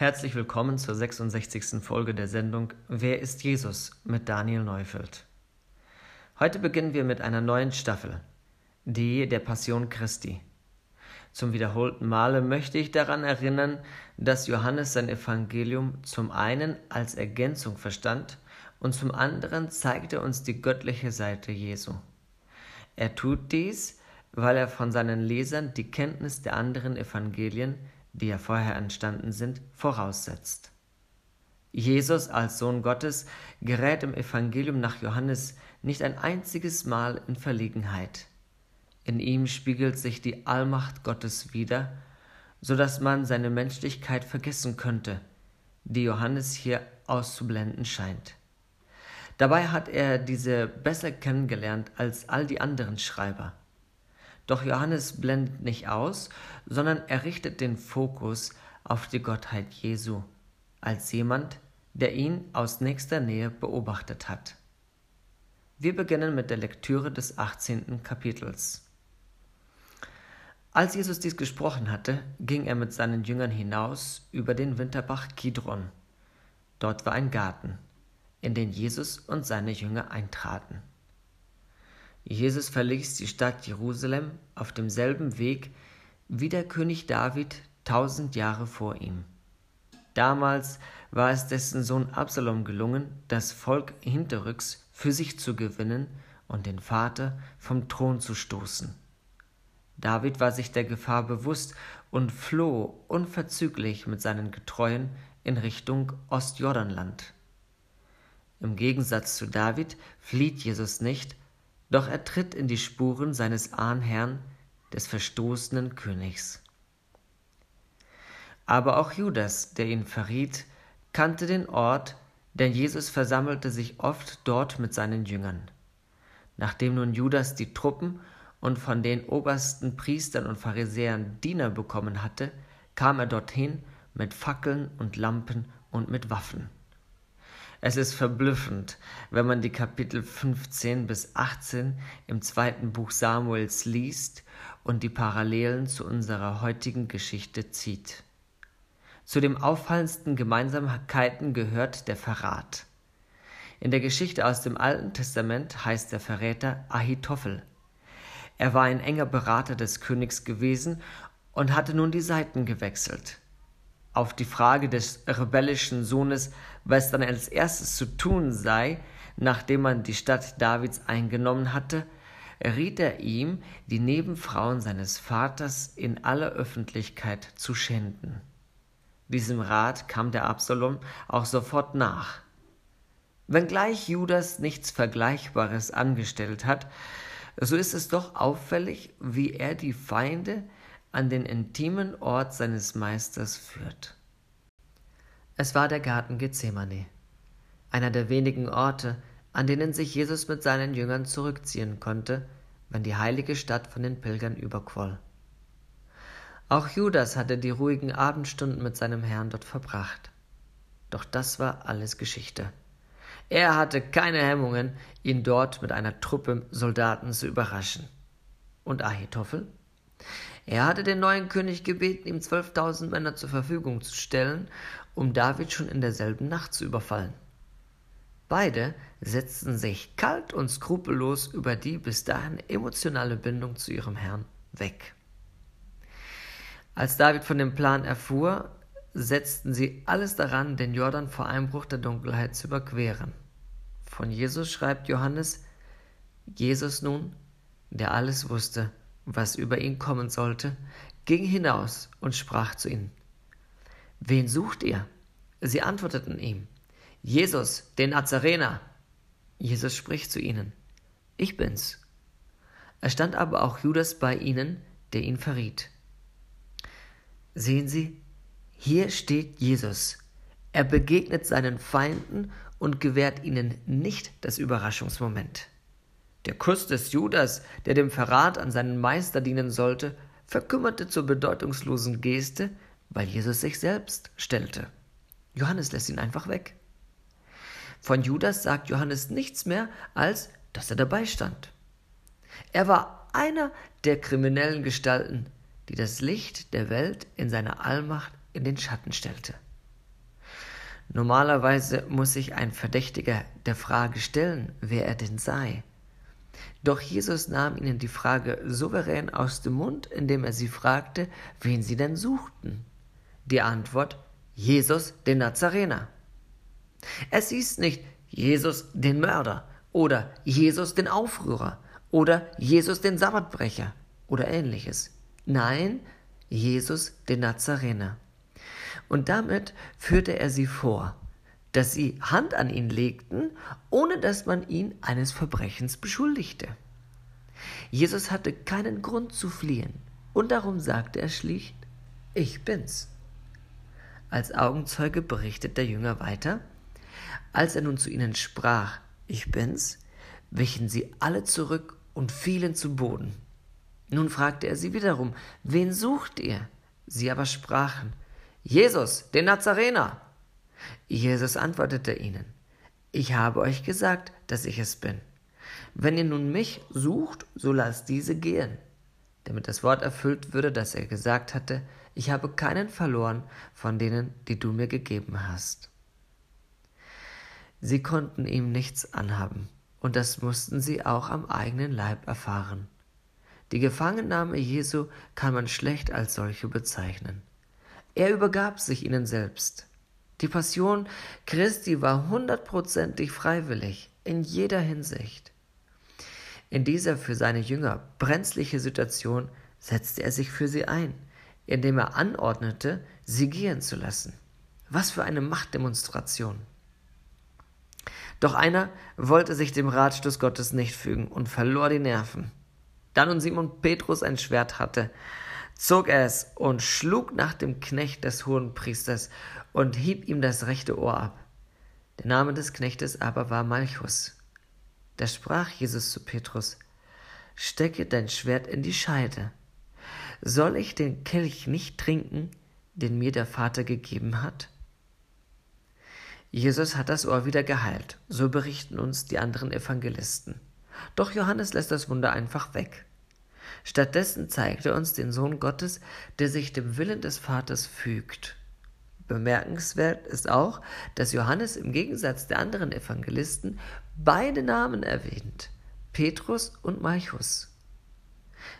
Herzlich willkommen zur 66. Folge der Sendung Wer ist Jesus mit Daniel Neufeld. Heute beginnen wir mit einer neuen Staffel, die der Passion Christi. Zum wiederholten Male möchte ich daran erinnern, dass Johannes sein Evangelium zum einen als Ergänzung verstand und zum anderen zeigt er uns die göttliche Seite Jesu. Er tut dies, weil er von seinen Lesern die Kenntnis der anderen Evangelien, die ja vorher entstanden sind, voraussetzt. Jesus als Sohn Gottes gerät im Evangelium nach Johannes nicht ein einziges Mal in Verlegenheit. In ihm spiegelt sich die Allmacht Gottes wider, so dass man seine Menschlichkeit vergessen könnte, die Johannes hier auszublenden scheint. Dabei hat er diese besser kennengelernt als all die anderen Schreiber. Doch Johannes blendet nicht aus, sondern er richtet den Fokus auf die Gottheit Jesu als jemand, der ihn aus nächster Nähe beobachtet hat. Wir beginnen mit der Lektüre des 18. Kapitels. Als Jesus dies gesprochen hatte, ging er mit seinen Jüngern hinaus über den Winterbach Kidron. Dort war ein Garten in den Jesus und seine Jünger eintraten. Jesus verließ die Stadt Jerusalem auf demselben Weg wie der König David tausend Jahre vor ihm. Damals war es dessen Sohn Absalom gelungen, das Volk hinterrücks für sich zu gewinnen und den Vater vom Thron zu stoßen. David war sich der Gefahr bewusst und floh unverzüglich mit seinen Getreuen in Richtung Ostjordanland. Im Gegensatz zu David flieht Jesus nicht, doch er tritt in die Spuren seines Ahnherrn, des verstoßenen Königs. Aber auch Judas, der ihn verriet, kannte den Ort, denn Jesus versammelte sich oft dort mit seinen Jüngern. Nachdem nun Judas die Truppen und von den obersten Priestern und Pharisäern Diener bekommen hatte, kam er dorthin mit Fackeln und Lampen und mit Waffen. Es ist verblüffend, wenn man die Kapitel 15 bis 18 im zweiten Buch Samuels liest und die Parallelen zu unserer heutigen Geschichte zieht. Zu den auffallendsten Gemeinsamkeiten gehört der Verrat. In der Geschichte aus dem Alten Testament heißt der Verräter Ahitophel. Er war ein enger Berater des Königs gewesen und hatte nun die Seiten gewechselt. Auf die Frage des rebellischen Sohnes, was dann als erstes zu tun sei, nachdem man die Stadt Davids eingenommen hatte, riet er ihm, die Nebenfrauen seines Vaters in aller Öffentlichkeit zu schänden. Diesem Rat kam der Absalom auch sofort nach. Wenngleich Judas nichts Vergleichbares angestellt hat, so ist es doch auffällig, wie er die Feinde an den intimen Ort seines Meisters führt. Es war der Garten Gethsemane, einer der wenigen Orte, an denen sich Jesus mit seinen Jüngern zurückziehen konnte, wenn die heilige Stadt von den Pilgern überquoll. Auch Judas hatte die ruhigen Abendstunden mit seinem Herrn dort verbracht. Doch das war alles Geschichte. Er hatte keine Hemmungen, ihn dort mit einer Truppe Soldaten zu überraschen. Und Ahitophel? Er hatte den neuen König gebeten, ihm zwölftausend Männer zur Verfügung zu stellen, um David schon in derselben Nacht zu überfallen. Beide setzten sich kalt und skrupellos über die bis dahin emotionale Bindung zu ihrem Herrn weg. Als David von dem Plan erfuhr, setzten sie alles daran, den Jordan vor Einbruch der Dunkelheit zu überqueren. Von Jesus schreibt Johannes, Jesus nun, der alles wusste, was über ihn kommen sollte, ging hinaus und sprach zu ihnen, Wen sucht ihr? Sie antworteten ihm, Jesus, den Nazarener. Jesus spricht zu ihnen, Ich bin's. Es stand aber auch Judas bei ihnen, der ihn verriet. Sehen Sie, hier steht Jesus. Er begegnet seinen Feinden und gewährt ihnen nicht das Überraschungsmoment. Der Kuss des Judas, der dem Verrat an seinen Meister dienen sollte, verkümmerte zur bedeutungslosen Geste, weil Jesus sich selbst stellte. Johannes lässt ihn einfach weg. Von Judas sagt Johannes nichts mehr, als dass er dabei stand. Er war einer der kriminellen Gestalten, die das Licht der Welt in seiner Allmacht in den Schatten stellte. Normalerweise muss sich ein Verdächtiger der Frage stellen, wer er denn sei. Doch Jesus nahm ihnen die Frage souverän aus dem Mund, indem er sie fragte, wen sie denn suchten. Die Antwort Jesus den Nazarener. Es hieß nicht Jesus den Mörder oder Jesus den Aufrührer oder Jesus den Sabbatbrecher oder ähnliches. Nein, Jesus den Nazarener. Und damit führte er sie vor, dass sie Hand an ihn legten, ohne dass man ihn eines Verbrechens beschuldigte. Jesus hatte keinen Grund zu fliehen, und darum sagte er schlicht, ich bin's. Als Augenzeuge berichtet der Jünger weiter, als er nun zu ihnen sprach, ich bin's, wichen sie alle zurück und fielen zu Boden. Nun fragte er sie wiederum, wen sucht ihr? Sie aber sprachen, Jesus, den Nazarener. Jesus antwortete ihnen, ich habe euch gesagt, dass ich es bin. Wenn ihr nun mich sucht, so lasst diese gehen. Damit das Wort erfüllt würde, das er gesagt hatte, ich habe keinen verloren von denen, die du mir gegeben hast. Sie konnten ihm nichts anhaben, und das mussten sie auch am eigenen Leib erfahren. Die Gefangennahme Jesu kann man schlecht als solche bezeichnen. Er übergab sich ihnen selbst. Die Passion Christi war hundertprozentig freiwillig in jeder Hinsicht. In dieser für seine Jünger brenzliche Situation setzte er sich für sie ein, indem er anordnete, sie gehen zu lassen. Was für eine Machtdemonstration. Doch einer wollte sich dem Ratschluss Gottes nicht fügen und verlor die Nerven. Da nun Simon Petrus ein Schwert hatte, zog er es und schlug nach dem Knecht des Hohenpriesters und hieb ihm das rechte Ohr ab. Der Name des Knechtes aber war Malchus. Da sprach Jesus zu Petrus, Stecke dein Schwert in die Scheide. Soll ich den Kelch nicht trinken, den mir der Vater gegeben hat? Jesus hat das Ohr wieder geheilt, so berichten uns die anderen Evangelisten. Doch Johannes lässt das Wunder einfach weg. Stattdessen zeigt er uns den Sohn Gottes, der sich dem Willen des Vaters fügt. Bemerkenswert ist auch, dass Johannes im Gegensatz der anderen Evangelisten beide Namen erwähnt, Petrus und Malchus.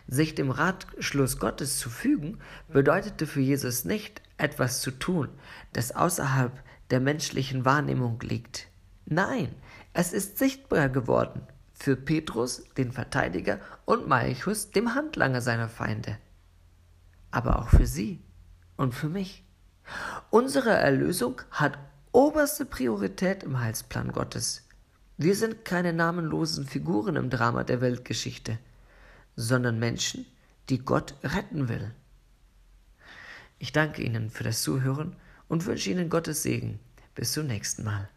Sich dem Ratschluss Gottes zu fügen, bedeutete für Jesus nicht, etwas zu tun, das außerhalb der menschlichen Wahrnehmung liegt. Nein, es ist sichtbar geworden, für Petrus, den Verteidiger, und Malchus, dem Handlanger seiner Feinde. Aber auch für sie und für mich. Unsere Erlösung hat oberste Priorität im Heilsplan Gottes. Wir sind keine namenlosen Figuren im Drama der Weltgeschichte, sondern Menschen, die Gott retten will. Ich danke Ihnen für das Zuhören und wünsche Ihnen Gottes Segen. Bis zum nächsten Mal.